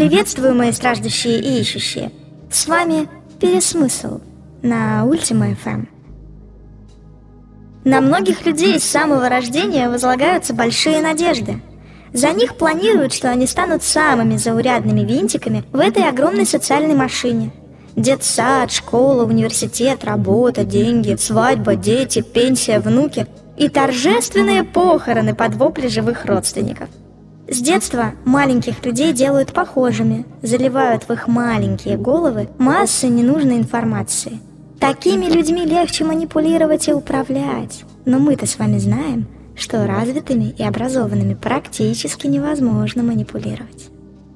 Приветствую, мои страждущие и ищущие. С вами Пересмысл на Ультима FM. На многих людей с самого рождения возлагаются большие надежды. За них планируют, что они станут самыми заурядными винтиками в этой огромной социальной машине. Детсад, школа, университет, работа, деньги, свадьба, дети, пенсия, внуки и торжественные похороны под вопли живых родственников. С детства маленьких людей делают похожими, заливают в их маленькие головы массы ненужной информации. Такими людьми легче манипулировать и управлять. Но мы-то с вами знаем, что развитыми и образованными практически невозможно манипулировать.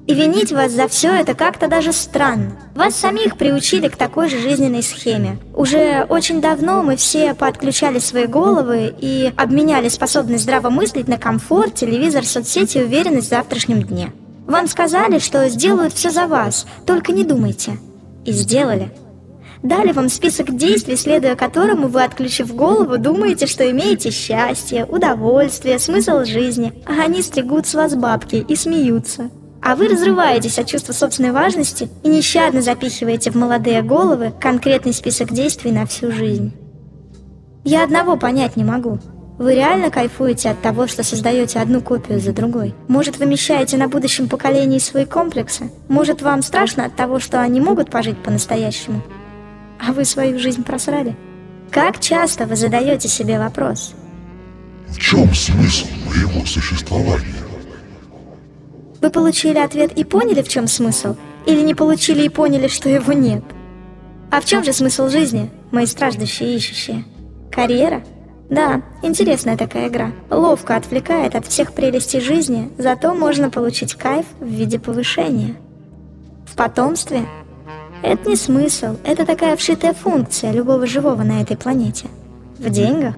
И винить вас за все это как-то даже странно. Вас самих приучили к такой же жизненной схеме. Уже очень давно мы все подключали свои головы и обменяли способность здраво мыслить на комфорт, телевизор, соцсети и уверенность в завтрашнем дне. Вам сказали, что сделают все за вас, только не думайте. И сделали. Дали вам список действий, следуя которому вы, отключив голову, думаете, что имеете счастье, удовольствие, смысл жизни, а они стригут с вас бабки и смеются. А вы разрываетесь от чувства собственной важности и нещадно запихиваете в молодые головы конкретный список действий на всю жизнь. Я одного понять не могу. Вы реально кайфуете от того, что создаете одну копию за другой? Может, вымещаете на будущем поколении свои комплексы? Может, вам страшно от того, что они могут пожить по-настоящему? А вы свою жизнь просрали? Как часто вы задаете себе вопрос? В чем смысл моего существования? Вы получили ответ и поняли, в чем смысл? Или не получили и поняли, что его нет? А в чем же смысл жизни, мои страждущие и ищущие? Карьера? Да, интересная такая игра. Ловко отвлекает от всех прелестей жизни, зато можно получить кайф в виде повышения. В потомстве? Это не смысл, это такая вшитая функция любого живого на этой планете. В деньгах?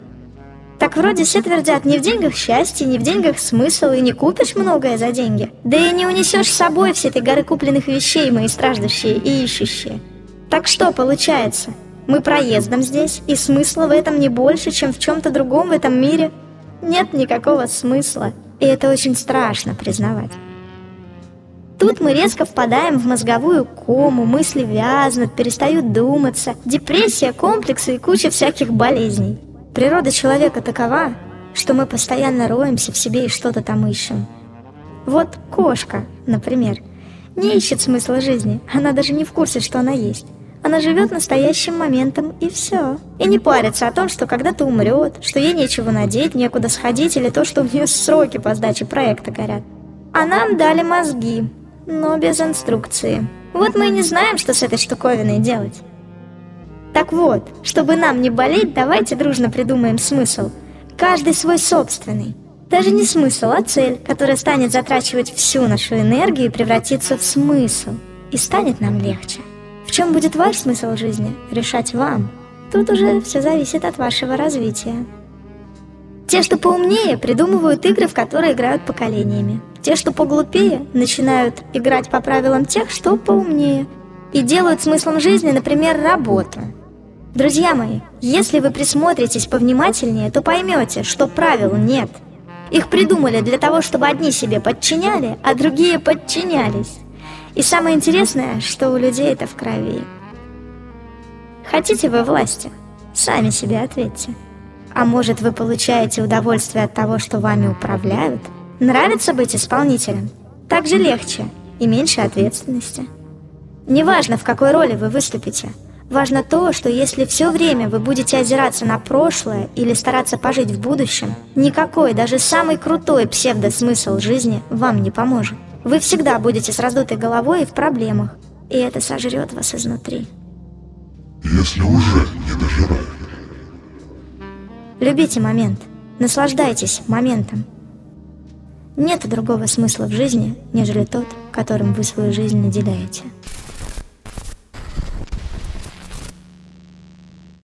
Так вроде все твердят, не в деньгах счастье, не в деньгах смысл, и не купишь многое за деньги. Да и не унесешь с собой все этой горы купленных вещей, мои страждущие и ищущие. Так что получается? Мы проездом здесь, и смысла в этом не больше, чем в чем-то другом в этом мире? Нет никакого смысла, и это очень страшно признавать. Тут мы резко впадаем в мозговую кому, мысли вязнут, перестают думаться, депрессия, комплексы и куча всяких болезней. Природа человека такова, что мы постоянно роемся в себе и что-то там ищем. Вот кошка, например, не ищет смысла жизни, она даже не в курсе, что она есть. Она живет настоящим моментом и все. И не парится о том, что когда-то умрет, что ей нечего надеть, некуда сходить или то, что у нее сроки по сдаче проекта горят. А нам дали мозги, но без инструкции. Вот мы и не знаем, что с этой штуковиной делать. Так вот, чтобы нам не болеть, давайте дружно придумаем смысл. Каждый свой собственный. Даже не смысл, а цель, которая станет затрачивать всю нашу энергию и превратиться в смысл. И станет нам легче. В чем будет ваш смысл жизни, решать вам. Тут уже все зависит от вашего развития. Те, что поумнее, придумывают игры, в которые играют поколениями. Те, что поглупее, начинают играть по правилам тех, что поумнее. И делают смыслом жизни, например, работу – Друзья мои, если вы присмотритесь повнимательнее, то поймете, что правил нет. Их придумали для того, чтобы одни себе подчиняли, а другие подчинялись. И самое интересное, что у людей это в крови. Хотите вы власти? Сами себе ответьте. А может вы получаете удовольствие от того, что вами управляют? Нравится быть исполнителем? Так же легче и меньше ответственности. Неважно, в какой роли вы выступите – Важно то, что если все время вы будете озираться на прошлое или стараться пожить в будущем, никакой, даже самый крутой псевдосмысл жизни вам не поможет. Вы всегда будете с раздутой головой и в проблемах, и это сожрет вас изнутри. Если уже не дожирает. Любите момент, наслаждайтесь моментом. Нет другого смысла в жизни, нежели тот, которым вы свою жизнь наделяете.